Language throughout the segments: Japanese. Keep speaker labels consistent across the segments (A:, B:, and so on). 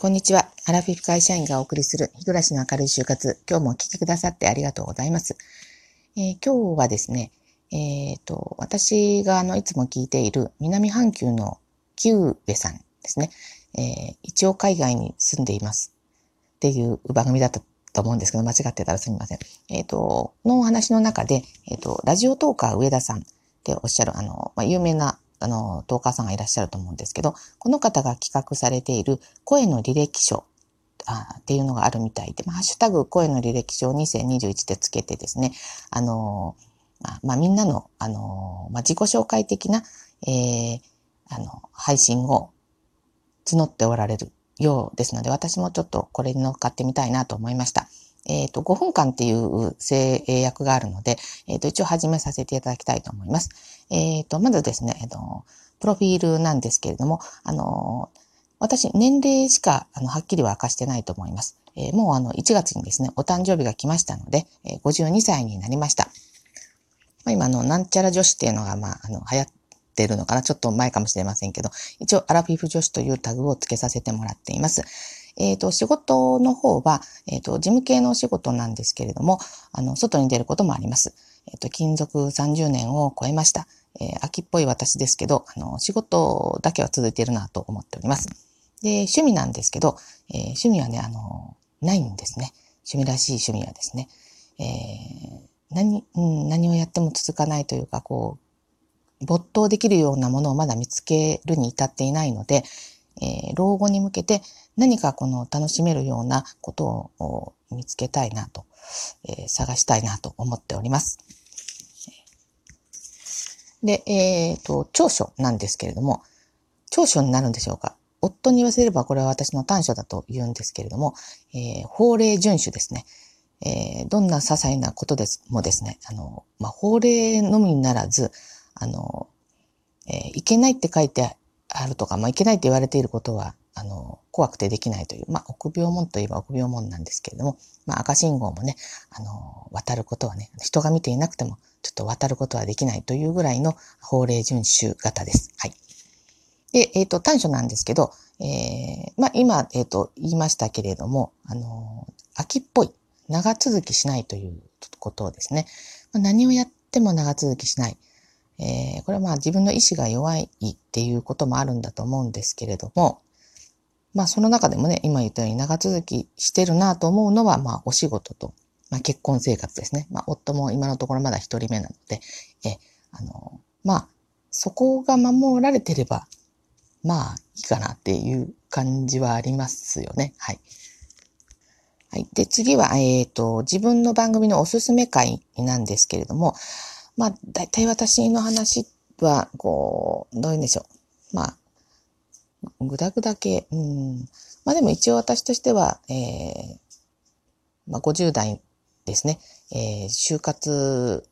A: こんにちは。アラフィフ会社員がお送りする日暮らしの明るい終活。今日もお聞きくださってありがとうございます。えー、今日はですね、えっ、ー、と、私があの、いつも聞いている南半球のキューベさんですね。えー、一応海外に住んでいますっていう番組だったと思うんですけど、間違ってたらすみません。えっ、ー、と、のお話の中で、えっ、と、ラジオトーカー上田さんっておっしゃる、あの、まあ、有名なあの、トーカーさんがいらっしゃると思うんですけど、この方が企画されている声の履歴書あっていうのがあるみたいで、まあ、ハッシュタグ声の履歴書2021でつけてですね、あの、まあ、みんなの、あの、まあ、自己紹介的な、えー、あの、配信を募っておられるようですので、私もちょっとこれに乗っかってみたいなと思いました。えっ、ー、と、5分間っていう制約があるので、えっ、ー、と、一応始めさせていただきたいと思います。えっ、ー、と、まずですね、えっ、と、プロフィールなんですけれども、あの、私、年齢しか、あの、はっきりは明かしてないと思います。えもう、あの、1月にですね、お誕生日が来ましたので、え52歳になりました。まあ、今、の、なんちゃら女子っていうのが、まあ、あの、流行ってるのかなちょっと前かもしれませんけど、一応、アラフィフ女子というタグを付けさせてもらっています。えっ、ー、と、仕事の方は、えっ、ー、と、事務系のお仕事なんですけれども、あの、外に出ることもあります。えっ、と、勤続30年を超えました。え秋っぽい私ですけど、あの、仕事だけは続いているなと思っております。で、趣味なんですけど、え趣味はね、あの、ないんですね。趣味らしい趣味はですね。え何、うん、何をやっても続かないというか、こう、没頭できるようなものをまだ見つけるに至っていないので、えー、老後に向けて何かこの楽しめるようなことを見つけたいなと、えー、探したいなと思っております。で、えっ、ー、と、長所なんですけれども、長所になるんでしょうか？夫に言わせればこれは私の短所だと言うんですけれども、えー、法令遵守ですね。えー、どんな些細なことですもですね、あの、まあ、法令のみならず、あの、えー、いけないって書いてあるとか、まあ、いけないって言われていることは、あの、怖くてできないという、まあ、臆病門といえば臆病門なんですけれども、まあ、赤信号もね、あの、渡ることはね、人が見ていなくても、ちょっと渡ることはできないというぐらいの法令遵守型です。はい。で、えっ、ー、と、短所なんですけど、えー、まあ、今、えっ、ー、と、言いましたけれども、あの、秋っぽい、長続きしないということですね、まあ、何をやっても長続きしない。これはまあ自分の意志が弱いっていうこともあるんだと思うんですけれども、まあその中でもね、今言ったように長続きしてるなと思うのは、まあお仕事と、まあ結婚生活ですね。まあ夫も今のところまだ一人目なので、え、あの、まあそこが守られてれば、まあいいかなっていう感じはありますよね。はい。はい。で、次は、えっ、ー、と、自分の番組のおすすめ会なんですけれども、まあ、大体私の話っは、こう、どういうんでしょう。まあ、ぐだぐだ系。うん。まあでも一応私としては、えー、まあ50代ですね、えー、就活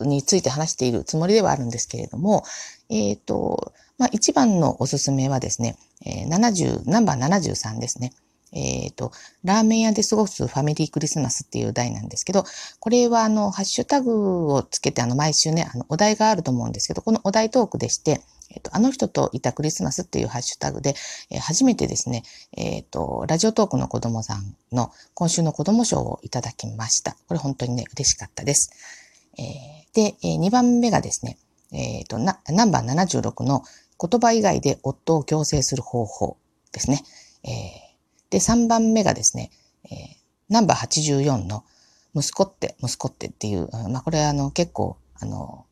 A: について話しているつもりではあるんですけれども、えっ、ー、と、まあ一番のおすすめはですね、えー、70、ナンバー73ですね。えっ、ー、と、ラーメン屋で過ごすファミリークリスマスっていう題なんですけど、これはあの、ハッシュタグをつけてあの、毎週ね、あの、お題があると思うんですけど、このお題トークでして、えっ、ー、と、あの人といたクリスマスっていうハッシュタグで、えー、初めてですね、えっ、と、ラジオトークの子供さんの今週の子供賞をいただきました。これ本当にね、嬉しかったです。え、で、え、2番目がですね、えっ、と、ナンバー76の言葉以外で夫を強制する方法ですね。えで、3番目がですね、えー、ナンバー84の息子って、息子ってっていう、まあこれはあの結構、あの、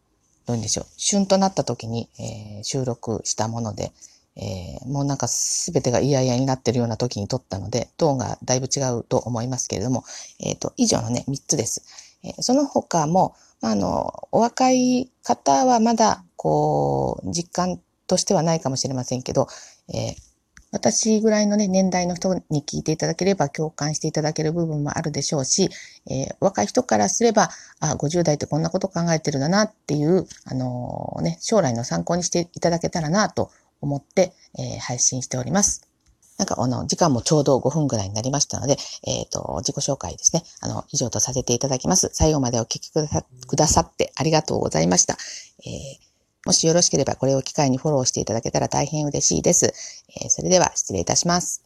A: どういうんでしょう、旬となった時に、えー、収録したもので、えー、もうなんかすべてが嫌々になってるような時に撮ったので、トーンがだいぶ違うと思いますけれども、えっ、ー、と、以上のね、3つです。えー、その他も、まあ、あの、お若い方はまだ、こう、実感としてはないかもしれませんけど、えー、私ぐらいのね、年代の人に聞いていただければ共感していただける部分もあるでしょうし、えー、若い人からすれば、あ、50代ってこんなこと考えてるんだなっていう、あのー、ね、将来の参考にしていただけたらなと思って、えー、配信しております。なんか、あの、時間もちょうど5分ぐらいになりましたので、えっ、と、自己紹介ですね。あの、以上とさせていただきます。最後までお聞きくださってありがとうございました。えーもしよろしければこれを機会にフォローしていただけたら大変嬉しいです。えー、それでは失礼いたします。